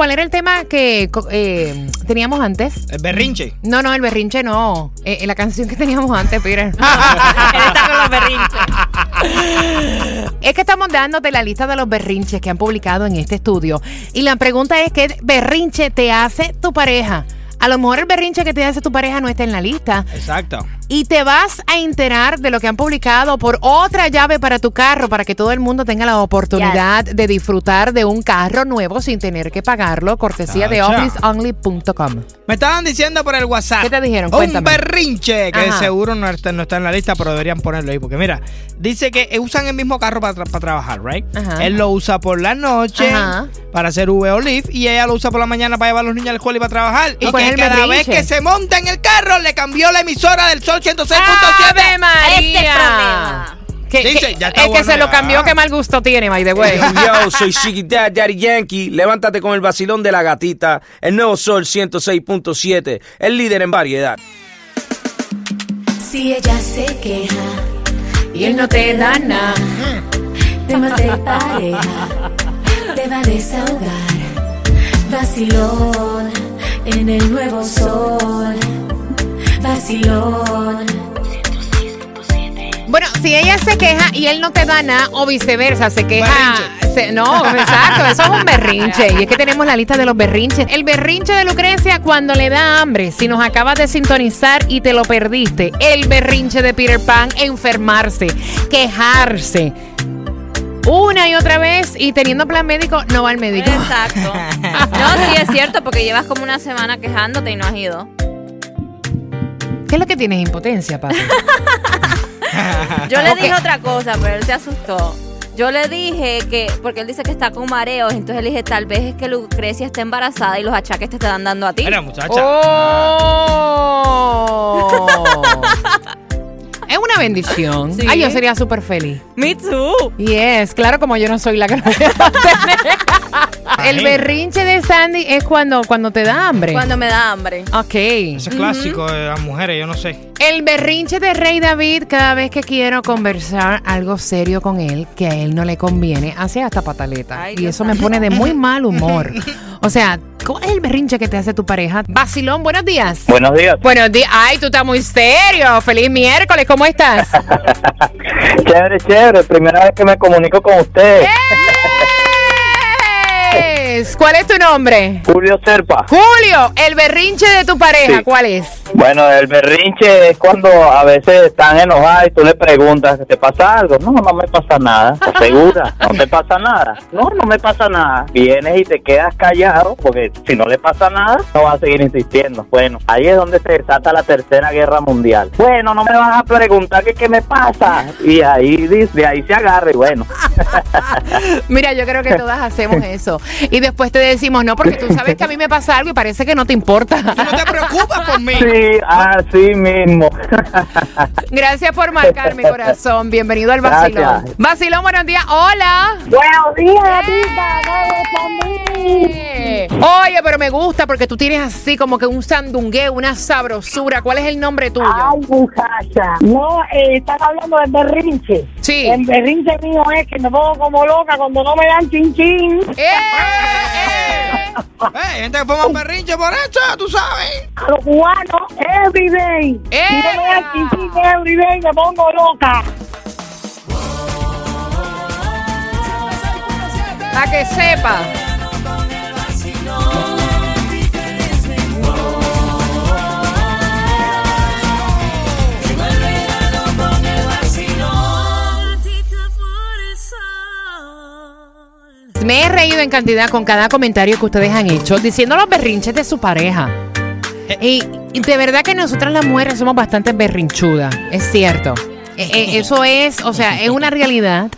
¿Cuál era el tema que eh, teníamos antes? El berrinche. No, no, el berrinche no. Eh, la canción que teníamos antes, Peter. Él está con los berrinches. Es que estamos dándote la lista de los berrinches que han publicado en este estudio. Y la pregunta es, ¿qué berrinche te hace tu pareja? A lo mejor el berrinche que te hace tu pareja no está en la lista. Exacto. Y te vas a enterar de lo que han publicado por otra llave para tu carro, para que todo el mundo tenga la oportunidad de disfrutar de un carro nuevo sin tener que pagarlo, cortesía de officeonly.com. Me estaban diciendo por el WhatsApp. ¿Qué te dijeron? Un berrinche que Ajá. seguro no está, no está en la lista, pero deberían ponerlo ahí. Porque mira, dice que usan el mismo carro para, tra- para trabajar, ¿right? Ajá. Él lo usa por la noche Ajá. para hacer V o Lyft y ella lo usa por la mañana para llevar a los niños a la escuela y para trabajar. ¿Y que cada berrinche? vez que se monta en el carro le cambió la emisora del Sol 106.7. ¡Ave María! Ese es el problema. Que, Dice, que- ya está es que se lo cambió, qué mal gusto tiene, by the way. Yo soy Chiqui Dad, Daddy Yankee. Levántate con el vacilón de la gatita. El nuevo Sol 106.7. El líder en variedad. Si ella se queja y él no te da nada. temas de pareja, te va a desahogar. Vacilón en el nuevo sol. Vacilón. Bueno, si ella se queja y él no te da nada, o viceversa, se queja. se- no, exacto, eso es un berrinche. Y es que tenemos la lista de los berrinches. El berrinche de Lucrecia cuando le da hambre. Si nos acabas de sintonizar y te lo perdiste. El berrinche de Peter Pan, enfermarse, quejarse. Una y otra vez y teniendo plan médico, no va al médico. Exacto. No, sí es cierto, porque llevas como una semana quejándote y no has ido. ¿Qué es lo que tienes? Impotencia, papi. Yo le dije otra cosa, pero él se asustó. Yo le dije que, porque él dice que está con mareos, entonces le dije, tal vez es que Lucrecia está embarazada y los achaques te están dando a ti. Mira, muchacha. ¡Oh! Una bendición. Sí. Ay, yo sería súper feliz. Me too. Yes, claro, como yo no soy la que lo voy a tener. El berrinche de Sandy es cuando, cuando te da hambre. Cuando me da hambre. Ok. Ese es clásico de las mujeres, yo no sé. El berrinche de Rey David, cada vez que quiero conversar algo serio con él, que a él no le conviene, hace hasta pataleta. Ay, y Dios eso me pone de muy mal humor. O sea, ¿cuál es el berrinche que te hace tu pareja? Basilón, buenos días. Buenos días. Buenos días. Ay, tú estás muy serio. Feliz miércoles, ¿cómo estás? Chévere, chévere. Primera vez que me comunico con usted. Es- ¿Cuál es tu nombre? Julio Serpa. Julio, el berrinche de tu pareja, Sí. ¿cuál es? Bueno, el berrinche es cuando a veces están enojadas y tú le preguntas, ¿te pasa algo? No, no me pasa nada. ¿Estás segura? ¿No te pasa nada? No, no me pasa nada. Vienes y te quedas callado porque si no le pasa nada, no vas a seguir insistiendo. Bueno, ahí es donde se desata la tercera guerra mundial. Bueno, no me vas a preguntar que qué me pasa. Y ahí dice, de ahí se agarra y bueno. Mira, yo creo que todas hacemos eso. Y después te decimos, no, porque tú sabes que a mí me pasa algo y parece que no te importa. Tú no te preocupas por mí. Sí, así mismo. Gracias por marcar mi corazón. Bienvenido al vacilón. Gracias. Vacilón, buenos días. Hola. Buenos días, ¡Eh! tita. Eh, Oye, pero me gusta porque tú tienes así como que un sandungueo, una sabrosura. ¿Cuál es el nombre tuyo? Ay, muchacha. No, eh, están hablando del berrinche. Sí. El berrinche mío es que me pongo como loca cuando no me dan chin chin. ¡Eh! ¡Eh! Eh, gente que ponga un berrinche por eso, tú sabes. A los cubanos, every day. Si no me dan chin chin every day, me pongo loca. Para que sepa. Reído en cantidad con cada comentario que ustedes han hecho, diciendo los berrinches de su pareja. Y, y de verdad que nosotras las mujeres somos bastante berrinchudas, es cierto. Eh, eh, eso es, o sea, es una realidad.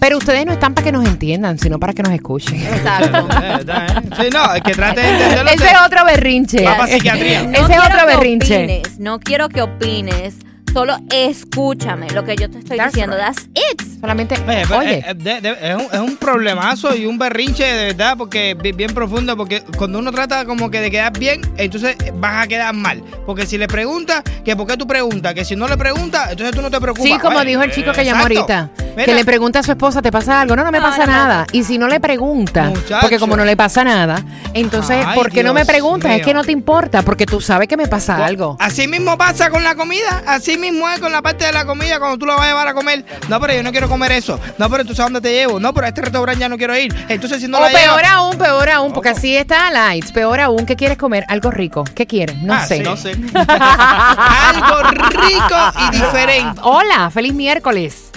Pero ustedes no están para que nos entiendan, sino para que nos escuchen. Exacto. Eh, ¿eh? Sí, no, es que trate de entenderlo. Ese es otro berrinche. Va psiquiatría. Ese es otro berrinche. opines, no quiero que opines. Solo escúchame lo que yo te estoy That's diciendo. right. That's it. Solamente, Oye, oye, eh, eh, de- de- es, un, es un problemazo y un berrinche de verdad, porque bi- bien profundo, porque cuando uno trata como que de quedar bien, entonces vas a quedar mal. Porque si le preguntas, que por qué tú preguntas, que si no le preguntas, entonces tú no te preocupas. sí, como Oye, dijo el chico que llamó exacto. ahorita, que le pregunta a su esposa, ¿te pasa algo? No, no me No, pasa no nada. Y si no le pregunta, Muchacho. porque como no le pasa nada, entonces, Ay, ¿por qué no me preguntas? Es que no te importa, porque tú sabes que me pasa algo. Así mismo pasa con la comida, así mismo es con la parte de la comida cuando tú la vas a llevar a comer. No, pero yo no quiero comer eso. No, pero tú sabes dónde te llevo. No, pero a este restaurante ya no quiero ir. Entonces si no o la peor aún, peor aún, porque así está Lights. Peor aún, ¿qué quieres comer? Algo rico. ¿Qué quieres? No Ah, sé. sí. No sé. Algo rico y diferente. Hola, feliz miércoles.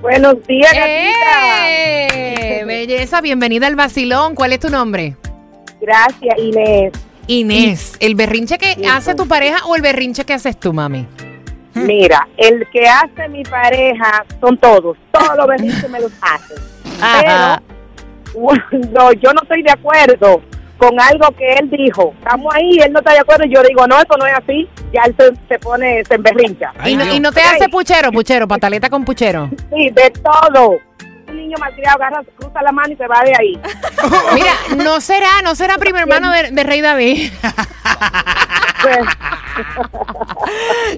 Buenos días, gatita. ¡Eh! Belleza, bienvenida al vacilón. ¿Cuál es tu nombre? Gracias, Inés. Inés, ¿el berrinche que hace tu pareja o el berrinche que haces tú, mami? Mira, el que hace mi pareja son todos. Todos los berrinches me los hacen. Ajá. Cuando yo no estoy de acuerdo con algo que él dijo, estamos ahí, él no está de acuerdo, yo digo, no, eso no es así, ya él se, se pone, se emberrincha. Ay, y, no, y te hace puchero, puchero, pataleta con puchero. Sí, de todo. Niño malcriado agarra, cruza la mano y se va de ahí. Mira, no será, no será primo hermano de, de Rey David.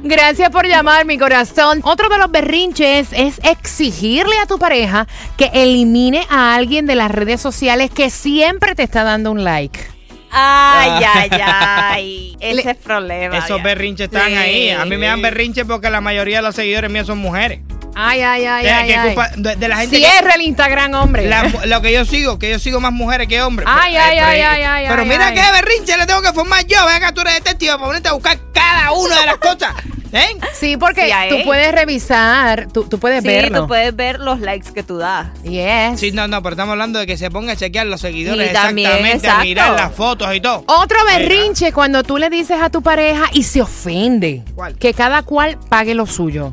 Gracias por llamar, mi corazón. Otro de los berrinches es exigirle a tu pareja que elimine a alguien de las redes sociales que siempre te está dando un like. Ay, ay, ay. Ese es problema. Esos ya. berrinches están Sí. ahí. A mí me dan berrinches porque la mayoría de los seguidores míos son mujeres. Ay, ay, ay, ¿Qué- ay. qué ay. culpa de, de la gente que- Cierra el Instagram, hombre. la- lo que yo sigo, que yo sigo más mujeres que hombres. Ay, Pero, ay, eh, ay, ay, ay, Pero ay, mira ay. qué berrinche le tengo que formar yo. Ven acá, tú eres detective para ponerte a buscar cada una de las cosas. ¿Eh? Sí, porque Sí, tú puedes revisar, tú, tú puedes Sí, verlo. tú puedes ver los likes que tú das. Yes. Sí, no, no, pero estamos hablando de que se ponga a chequear los seguidores Y también, exactamente, a mirar las fotos y todo. Otro berrinche cuando tú le dices a tu pareja y se ofende. ¿Cuál? Que cada cual pague lo suyo.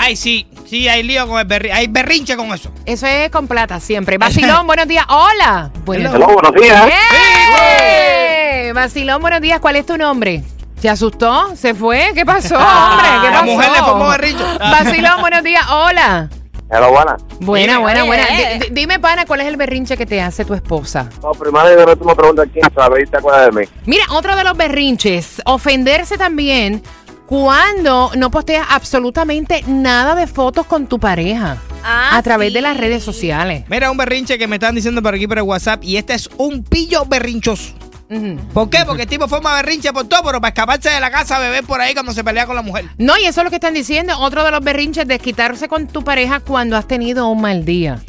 Ay, sí, sí, hay lío con el berrinche. Hay berrinche con eso. Eso es con plata siempre. Vacilón, buenos días. Hola. Buenos Hello, buenos días. ¡Eh! Vacilón, buenos días. ¿Cuál es tu nombre? ¿Se asustó? ¿Se fue? ¿Qué pasó, hombre? ¿Qué La pasó? mujer le formó berrinche. Vacilón, buenos días. Hola. Hello, buena. Buena, Dime. buena, buena. Dime, pana, ¿cuál es el berrinche que te hace tu esposa? No, primero tú me preguntas quién sabe y te acuerdas de mí. Mira, otro de los berrinches, ofenderse también cuando no posteas absolutamente nada de fotos con tu pareja Ah, a través sí. de las redes sociales. Mira, un berrinche que me están diciendo por aquí por el WhatsApp y este es un pillo berrinchoso. ¿Por qué? Porque el tipo forma berrinche por todo, pero para escaparse de la casa a beber por ahí cuando se pelea con la mujer. No, y eso es lo que están diciendo. Otro de los berrinches de quitarse con tu pareja cuando has tenido un mal día.